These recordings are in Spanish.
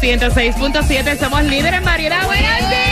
106.7, somos líderes en variedad. ¡Buenos días!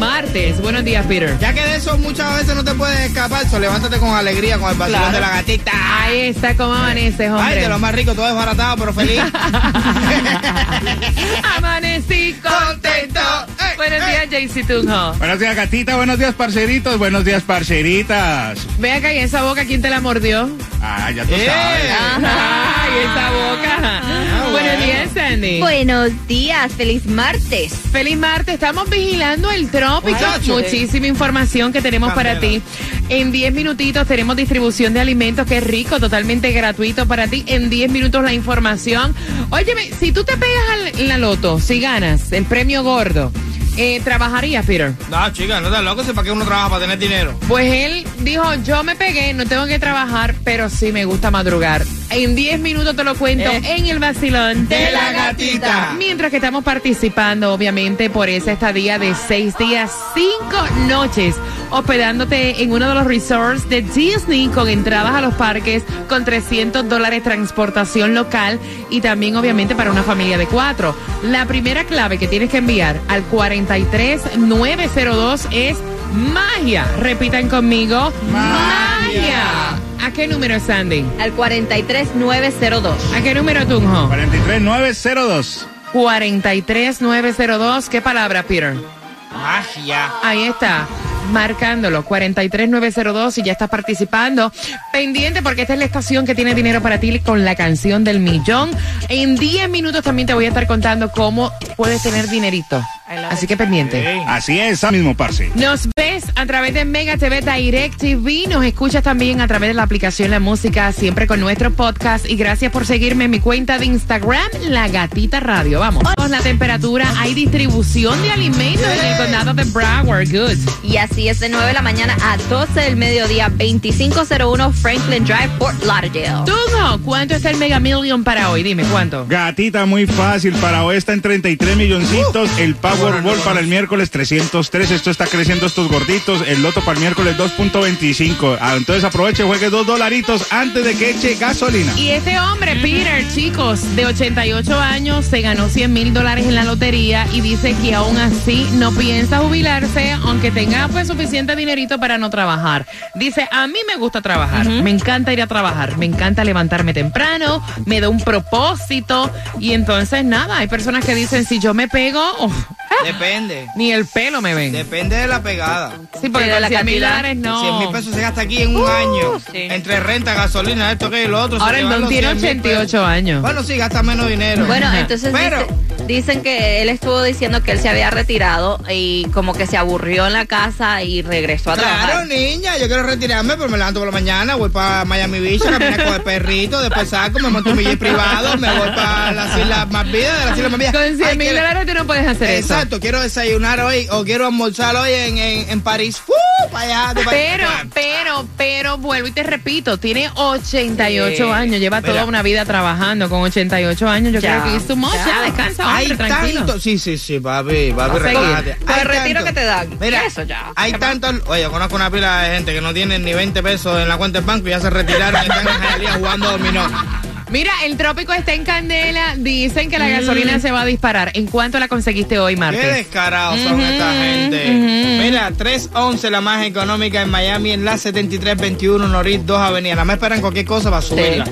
Martes. Buenos días, Peter. Ya que de eso muchas veces no te puedes escapar, so levántate con alegría con el vacilón Claro. de la gatita. Ahí está como amaneces, Ay, hombre. de lo más rico, todo desbaratado, pero feliz. Amanecí contento. Ey, Buenos ey. días, JC Tunjo. Buenos días, gatita. Buenos días, parceritos. Buenos días, parceritas. Ve acá, ¿y esa boca quién te la mordió? Ah, ya tú Eh. sabes. Ay, esa boca. Buenos bueno. días, Sandy. Buenos días, feliz martes. Feliz martes, estamos vigilando el trópico. Muchacho. Muchísima información que tenemos para ti. En 10 minutitos tenemos distribución de alimentos que es rico, totalmente gratuito para ti. En 10 minutos la información. Óyeme, si tú te pegas al- en la loto, si ganas el premio gordo, eh, ¿trabajarías, Peter? No, chica, no estás loco, si para qué uno trabaja para tener dinero. Pues él dijo, yo me pegué, no tengo que trabajar, pero sí me gusta madrugar. En 10 minutos te lo cuento Eh. en el vacilón De la gatita. Mientras que estamos participando, obviamente, por esa estadía de 6 días, 5 noches, hospedándote en uno de los resorts de Disney con entradas a los parques, con 300 dólares transportación local y también, obviamente, para una familia de cuatro. La primera clave que tienes que enviar al 43902 es magia. Repitan conmigo. Magia. ¿A qué número, Sandy? Al 43902. ¿A qué número, Tunjo? 43902. 43902. ¿Qué palabra, Peter? Magia. Ahí está. Marcándolo, 43902 y ya estás participando. Pendiente porque esta es la estación que tiene dinero para ti con la canción del millón. En 10 minutos también te voy a estar contando cómo puedes tener dinerito. Así que pendiente. Así es, esa mismo, parce. Nos ves a través de Mega TV Direct TV, nos escuchas también a través de la aplicación La Música, siempre con nuestro podcast. Y gracias por seguirme en mi cuenta de Instagram, La Gatita Radio. Vamos. La temperatura, hay distribución de alimentos en el condado de Broward. Good. Y así es de 9 de la mañana a 12 del mediodía, 2501 Franklin Drive, Fort Lauderdale. Tunjo, ¿cuánto está el Mega Million para hoy? Dime, ¿cuánto? Gatita, muy fácil. Para hoy está en 33 milloncitos. El Powerball para el miércoles 303. Esto está creciendo estos gorditos. El Loto para el miércoles 2.25. Ah, entonces aproveche, juegue dos dolaritos antes de que eche gasolina. Y este hombre, Peter, chicos, de 88 años, se ganó 100 mil dólares en la lotería y dice que aún así no piensa jubilarse, aunque tenga pues suficiente dinerito para no trabajar. Dice, a mí me gusta trabajar, me encanta ir a trabajar, me encanta levantarme temprano, me da un propósito y entonces nada, hay personas que dicen, si yo me pego, oh, Depende. ni el pelo me ven. Depende de la pegada. Sí, porque Sí, de con la 100 mil cantidad. dólares no. 100 mil pesos se gasta aquí en un año. sí. Entre renta, gasolina, esto, que y lo otro. se Ahora el don los tiene 100 mil 88 pesos. años. Bueno, sí, gasta menos dinero. Bueno, entonces Pero- dice- dicen que él estuvo diciendo que él se había retirado y como que se aburrió en la casa y regresó a Claro, trabajar. niña, yo quiero retirarme, pero me levanto por la mañana, voy para Miami Beach, a caminar con el perrito, después saco, me monto un billete privado, me voy para las Islas Malvinas, de las Islas Malvinas. Con 100 Ay, mil dólares tú no puedes hacer eso. Exacto, quiero desayunar hoy o quiero almorzar hoy en, en, en París. ¡Uh! Para allá, de pa- Pero, pero, pero, vuelvo y te repito, tiene 88 Sí. año, lleva Mira. toda una vida trabajando con 88 años. Yo Ya. creo que es. Ya. Ya, descansa, Hay tranquilo. tanto, sí, sí, sí, papi, papi, relájate. Con Hay el retiro tanto- que te dan. Mira, Eso ya. hay tantos, oye, yo conozco una pila de gente que no tienen ni 20 pesos en la cuenta del banco y ya se retiraron y están en Hialeah jugando dominó. Mira, el trópico está en candela. Dicen que la gasolina se va a disparar. ¿En cuánto la conseguiste hoy, Qué Martes? descarados son esta gente. Mira, 311 la más económica en Miami, en la 7321 Norris 2 Avenida. Nada más esperan cualquier cosa para subirla.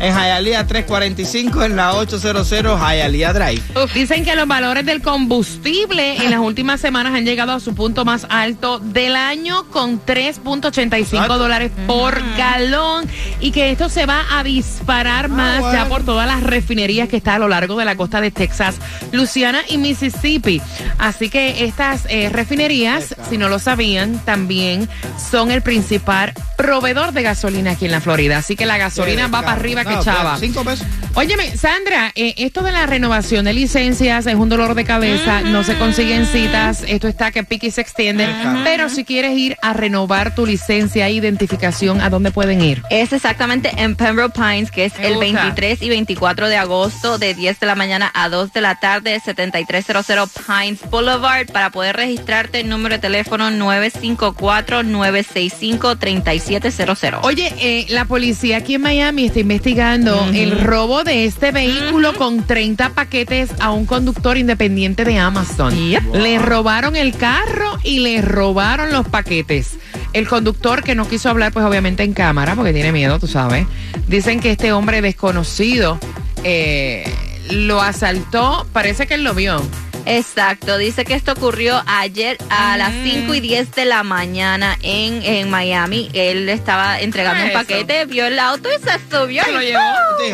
En Hialeah 345 en la 800 Hialeah Drive. Dicen que los valores del combustible en las últimas semanas han llegado a su punto más alto del año con 3.85 dólares por galón y que esto se va a disparar más bueno. ya por todas las refinerías que está a lo largo de la costa de Texas, Luisiana y Mississippi. Así que estas eh, refinerías, si no lo sabían, también son el principal proveedor de gasolina aquí en la Florida. Así que la gasolina va para arriba que chava. Cinco pesos. Óyeme, Sandra, eh, esto de la renovación de licencias es un dolor de cabeza, no se consiguen citas, esto está que pique y se extiende, pero si quieres ir a renovar tu licencia e identificación, ¿a dónde pueden ir? Es exactamente en Pembroke Pines, que es Me el gusta. 23 y 24 de agosto, de 10 de la mañana a 2 de la tarde, 7300 Pines Boulevard. Para poder registrarte, el número de teléfono 954-965-3700. Oye, eh, la policía aquí en Miami está investigando el robo de este vehículo con 30 paquetes a un conductor independiente de Amazon. Yep. Le robaron el carro y le robaron los paquetes. El conductor que no quiso hablar, pues obviamente en cámara, porque tiene miedo, tú sabes. Dicen que este hombre desconocido eh, lo asaltó, parece que él lo vio. Exacto, dice que esto ocurrió ayer a las 5 y 10 de la mañana en, en Miami. Él estaba entregando un eso. paquete, vio el auto y se subió. Se lo llevó.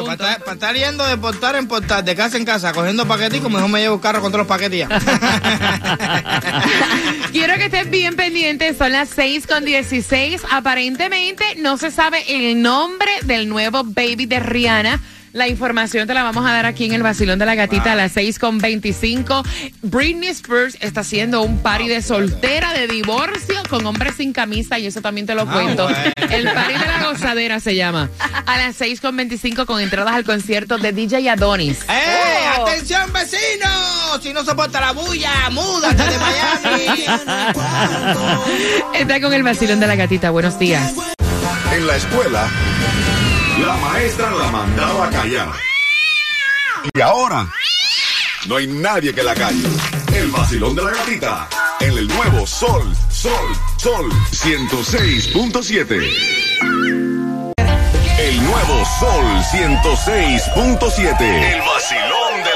Para estar, para estar yendo de portar en portar, de casa en casa, cogiendo paqueticos, mejor me llevo el carro con todos los paquetes ya. Quiero que estés bien pendientes, son las 6 con 16. Aparentemente no se sabe el nombre del nuevo baby de Rihanna. La información te la vamos a dar aquí en el Basilón de la Gatita a las 6 con 25. Britney Spears está haciendo un party de soltera, de divorcio, con hombres sin camisa, y eso también te lo Ah, cuento. bueno. El party de la gozadera se llama. A las 6 con 25 con entradas al concierto de DJ Adonis. ¡Eh! ¡Atención, vecinos! Si no soporta la bulla, múdate de Miami. Está con el Basilón de la Gatita. Buenos días. En la escuela, la maestra la mandaba a callar. Y ahora, no hay nadie que la calle. El vacilón de la gatita. En el nuevo Sol, Sol, Sol 106.7. El nuevo Sol 106.7. El vacilón de la.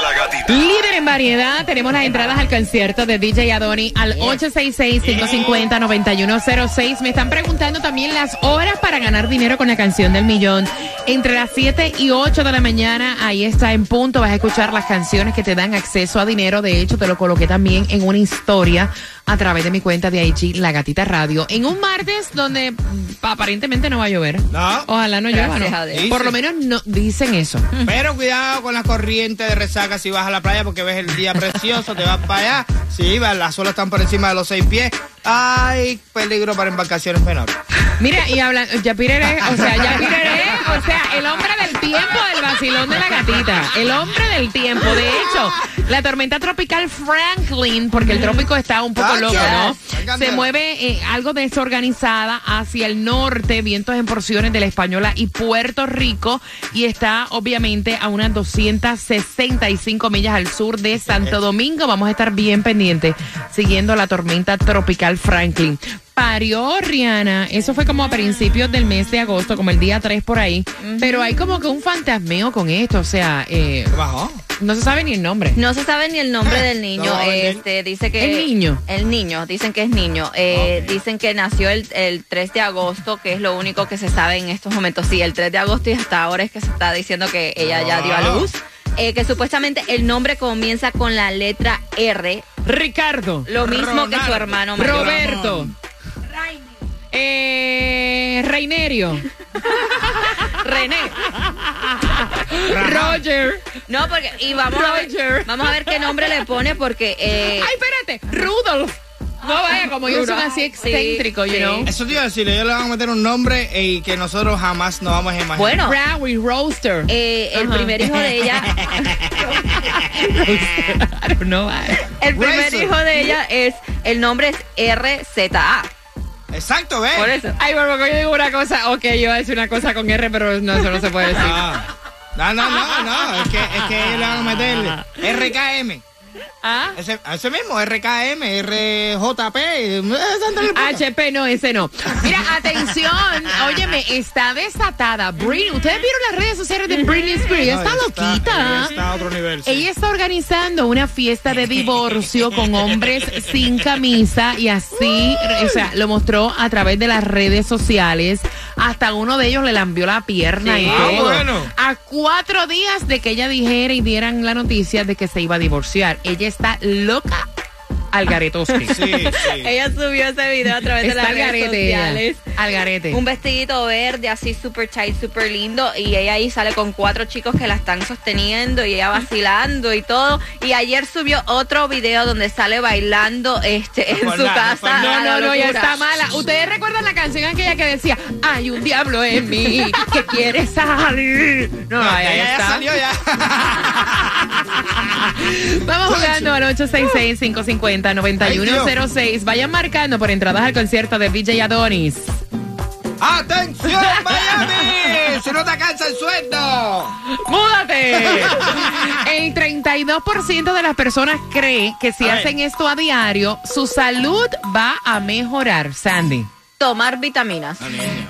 Líder en variedad, tenemos las entradas al concierto de DJ Adoni al 866-550-9106. Me están preguntando también las horas para ganar dinero con la canción del millón. Entre las 7 y 8 de la mañana, ahí está en punto. Vas a escuchar las canciones que te dan acceso a dinero. De hecho, te lo coloqué también en una historia a través de mi cuenta de IG, La Gatita Radio. En un martes donde aparentemente no va a llover. No. Ojalá no llueva. Por lo menos no dicen eso. Pero cuidado con la corriente de resaca si vas a la playa porque ves el día precioso, te vas para allá. Sí, va, las olas están por encima de los seis pies. Hay peligro para embarcaciones menores. Mira, y hablando, ya pireré, o sea, ya pireré, o sea, el hombre del tiempo del vacilón de la gatita, el hombre del tiempo. De hecho, la tormenta tropical Franklin, porque el trópico está un poco loco, ¿no? Se mueve eh, algo desorganizada hacia el norte, vientos en porciones de la Española y Puerto Rico, y está obviamente a unas 265 millas al sur de Santo Domingo. Vamos a estar bien pendientes siguiendo la tormenta tropical Franklin. Parió Rihanna, eso fue como a principios del mes de agosto, como el día 3 por ahí, pero hay como que un fantasmeo con esto, o sea, eh, ¿Qué bajó? no se sabe ni el nombre. No se sabe ni el nombre del niño. No, el- este dice que ¿El niño? El niño, dicen que es niño. Eh. Dicen que nació el, el 3 de agosto, que es lo único que se sabe en estos momentos. Sí, el 3 de agosto y hasta ahora es que se está diciendo que ella ya dio a Ah. luz. Eh, que supuestamente el nombre comienza con la letra R, Ricardo, lo mismo que su hermano mayor. Roberto, eh, Reinerio, René. Roger. No, porque y vamos a Roger. ver, vamos a ver qué nombre le pone porque eh, Ay, espérate, Rudolf. No vaya, como ellos son así Sí, excéntricos, you sí. know. Eso te iba a decir, ellos le van a meter un nombre y que nosotros jamás nos vamos a imaginar. bueno, Browy Roaster. eh, el primer hijo de ella I don't know. El primer Razor. hijo de ella es, el nombre es RZA. Exacto, ¿ves? Por eso. Ay, bueno, yo digo una cosa. Ok, yo iba a decir una cosa con R, pero no, eso no se puede decir. Ah, No, no, no, no. Es que, es que le van a meter RKM. ¿Ah? Ese, ese mismo, RKM, RJP. HP, no, ese no. Mira, atención. Óyeme, está desatada. Britney, ¿ustedes vieron las redes sociales de Britney Spears? Ella está loquita. Está a otro nivel. sí. Ella está organizando una fiesta de divorcio con hombres sin camisa y así, o sea, lo mostró a través de las redes sociales. Hasta uno de ellos le lambió la pierna y Ah, todo. bueno. A cuatro días de que ella dijera y dieran la noticia de que se iba a divorciar. Ella está loca al garetoski. Sí, sí. Ella subió ese video a través de las redes sociales. Al garete. Un vestidito verde así super tight, super lindo y ella ahí sale con cuatro chicos que la están sosteniendo y ella vacilando y todo. Y ayer subió otro video donde sale bailando este en su casa. No, no, no, ya está mala. ¿Ustedes recuerdan la canción aquella que decía, hay un diablo en mí que quiere salir? No, No, ya está. salió ya. Vamos jugando al 866-550-9106. Vayan marcando por entradas al concierto de DJ Adonis. ¡Atención, Miami! ¡Si no te alcanza el sueldo! ¡Múdate! El 32% de las personas cree que si A ver. hacen esto a diario, su salud va a mejorar, Sandy. Tomar vitaminas.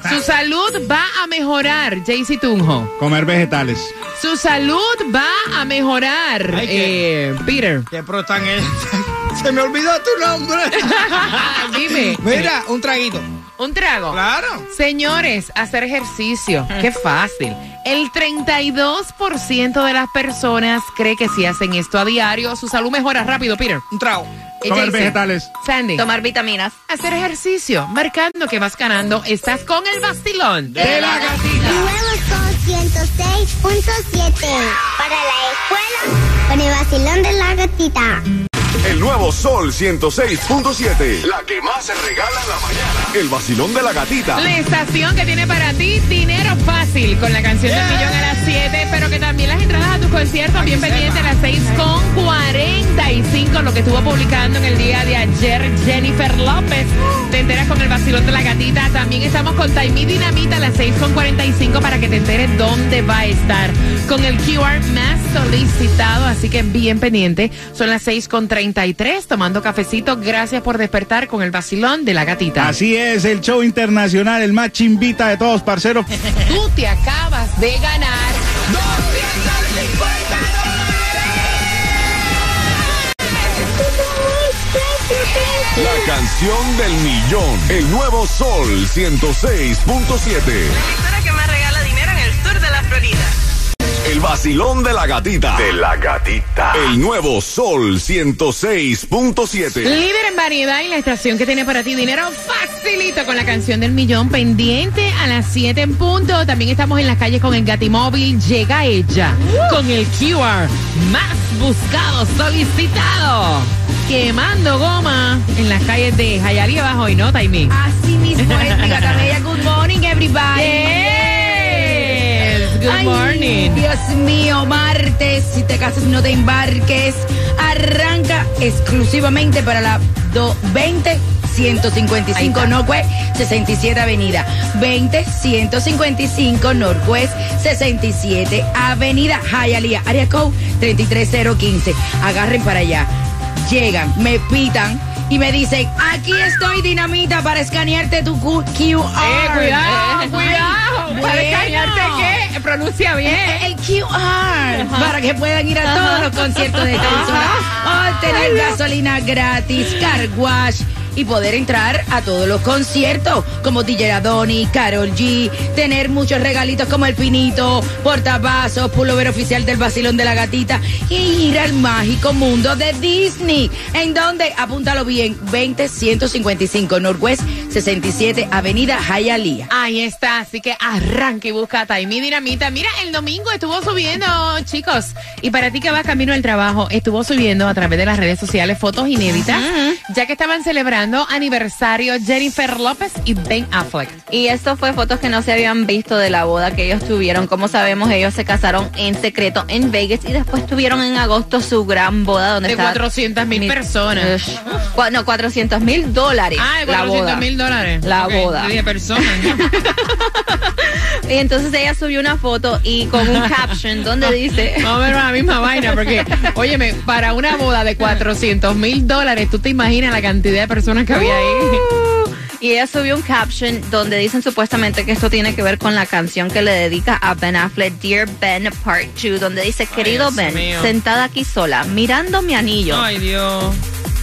Su salud va a mejorar, Jaycee Tunjo. Comer vegetales. Su salud va a mejorar, Ay, qué- eh, Peter. ¡Qué pro tan es! ¡Se me olvidó tu nombre! Dime. Mira, un traguito. Un trago. Claro. Señores, hacer ejercicio. Qué fácil. El 32% de las personas cree que si hacen esto a diario, su salud mejora rápido, Peter. Un trago. Eh, Comer Jason, vegetales. Sandy. Tomar vitaminas. Hacer ejercicio. Marcando que vas ganando. Estás con el vacilón de la gatita. Nuevo Sol 106.7 para la escuela con el vacilón de la gatita. El nuevo Sol 106.7. La que más se regala en la mañana. El vacilón de la gatita. La estación que tiene para ti dinero fácil con la canción del millón a las 7, pero que también las entradas a tus conciertos bien pendientes a las 6 con 45, lo que estuvo publicando en el día de ayer Jennifer López. Te enteras con el vacilón de la gatita. También estamos con Taimí Dinamita a las 6 con 45 para que te enteres dónde va a estar con el QR más solicitado, así que bien pendiente. Son las 6 con 33, tomando cafecito. Gracias por despertar con el vacilón de la gatita. Así es, el show internacional, el más chimbita de todos, parceros. Tú te acabas de ganar 250 La canción del millón. El nuevo Sol 106.7. emisora que más regala dinero en el sur de la Florida. El vacilón de la gatita. De la gatita. El nuevo Sol 106.7. Líder en variedad y la estación que tiene para ti dinero facilito con la canción del millón pendiente a las 7 en punto. También estamos en las calles con el Gatimóvil. Llega ella con el QR más buscado, solicitado. Quemando goma en las calles de Jayalía abajo y no, Taimí. Así mismo es, bella. Good morning, everybody. Yes. Good Ay, morning. Dios mío, martes, si te casas no te embarques. Arranca exclusivamente para la do- 20 Ahí 155 está. Northwest 67 Avenida. 20 155 Northwest 67 Avenida Hialeah, área code 33015. Agarren para allá. Llegan, me pitan y me dicen, aquí estoy dinamita para escanearte tu QR. Eh, cuidado, Ay, cuidado. ¿Para escanearte qué? Pronuncia bien. El QR para que puedan ir a todos los conciertos de emisora o tener gasolina gratis, car wash y poder entrar a todos los conciertos como DJ Adoni, Carol G, tener muchos regalitos como el pinito, portavasos, pullover oficial del vacilón de la gatita y ir al mágico mundo de Disney. En donde, apúntalo bien, 20 155 Northwest 67 Avenida Hialeah. Ahí está, así que arranca y busca a Taimi Dinamita. Mira, el domingo estuvo subiendo, chicos, y para ti que vas camino al trabajo, estuvo subiendo a través de las redes sociales fotos inéditas, ya que estaban celebrando aniversario Jennifer López y Ben Affleck. Y esto fue fotos que no se habían visto de la boda que ellos tuvieron. Como sabemos, ellos se casaron en secreto en Vegas y después tuvieron en agosto su gran boda donde De estaba- 400 mil Mi- personas. No, 400 mil dólares. Ah, de la 400 boda. mil dólares. La Ok, boda. yo dije personas. Y entonces ella subió una foto y con un caption donde dice... Vamos a ver la misma vaina, porque, óyeme, para una boda de 400 mil dólares, ¿tú te imaginas la cantidad de personas que había ahí? Uh, y ella subió un caption donde dicen supuestamente que esto tiene que ver con la canción que le dedica a Ben Affleck, Dear Ben Part 2, donde dice, querido Ben, mío. sentada aquí sola, mirando mi anillo, Ay, Dios.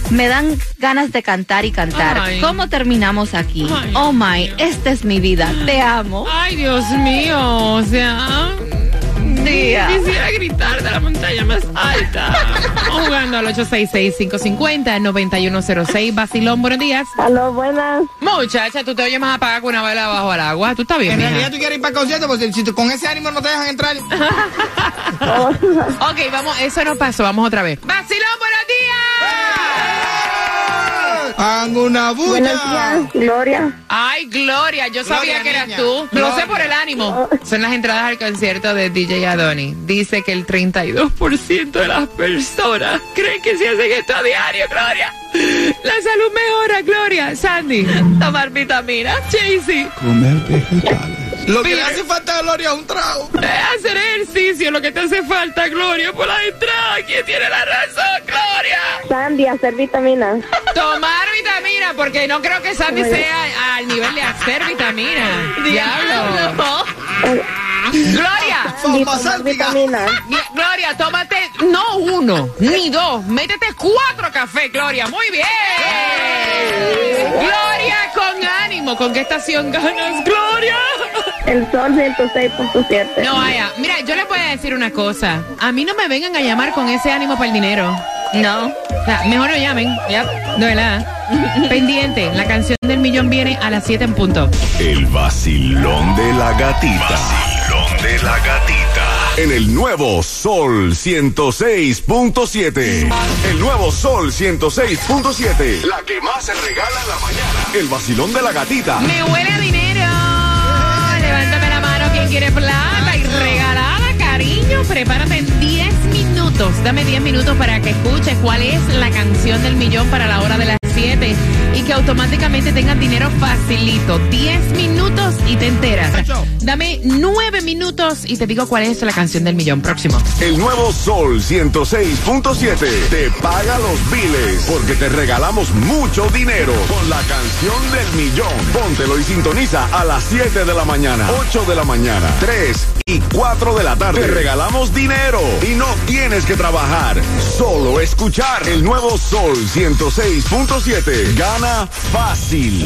Me dan ganas de cantar y cantar. Ay. ¿Cómo terminamos aquí? Ay. Oh my, esta es mi vida, te amo. Ay, Dios mío. O sea. Tía. Quisiera gritar de la montaña más alta. Vamos jugando al 866-550-9106. Basilón, buenos días. Aló, buenas. Muchacha, tú te oyes más apagada que una vela bajo el agua. Tú estás bien, En mija? realidad tú quieres ir para el concierto, porque si tú- con ese ánimo no te dejan entrar. Ok, vamos, eso no pasó. Vamos otra vez. Basilón, buenos Hagan una Buenos bulla. días, Gloria. Ay, Gloria, yo sabía Gloria, que eras niña. tú. Lo sé Gloria. por el ánimo. Son las entradas al concierto de DJ Adoni. Dice que el 32% de las personas creen que si hacen esto a diario, Gloria, la salud mejora, Gloria. Sandy, Tomar vitamina. Jaycee, Comer vegetales. Lo que le hace falta a Gloria es un trago. eh, hacer ejercicio, lo que te hace falta, Gloria, por las entradas. ¿Quién tiene la razón, Gloria? Sandy, hacer vitaminas. Tomar vitamina, porque no creo que Sandy sea al nivel de hacer vitamina. Diablo. Gloria. Tomar vitaminas. Mira, Gloria, tómate no uno, ni dos, métete cuatro cafés, Gloria. Muy bien. Gloria, con ánimo. ¿Con qué estación ganas, Gloria? El sol 106.7. No, vaya. Mira, yo les voy a decir una cosa. A mí no me vengan a llamar con ese ánimo para el dinero. No. O sea, mejor no llamen. Ya, de verdad. Pendiente, la canción del millón viene a las 7 en punto. El vacilón de la gatita. Vacilón de la gatita. En el nuevo Sol 106.7. El nuevo Sol 106.7. La que más se regala en la mañana. El vacilón de la gatita. Me huele a dinero. Levántame la mano quien quiere plata y regalada, cariño. Prepárate en 10 Dame 10 minutos para que escuches cuál es la canción del millón para la hora de las 7 y que automáticamente tengas dinero facilito. 10 minutos y te enteras. Dame 9 minutos y te digo cuál es la canción del millón próximo. El nuevo Sol 106.7 te paga los biles porque te regalamos mucho dinero con la canción del millón. Póntelo y sintoniza a las 7 de la mañana, 8 de la mañana, 3 y 4 de la tarde. Te regalamos dinero y no tienes que trabajar, solo escuchar el nuevo Sol 106.7. Gana fácil.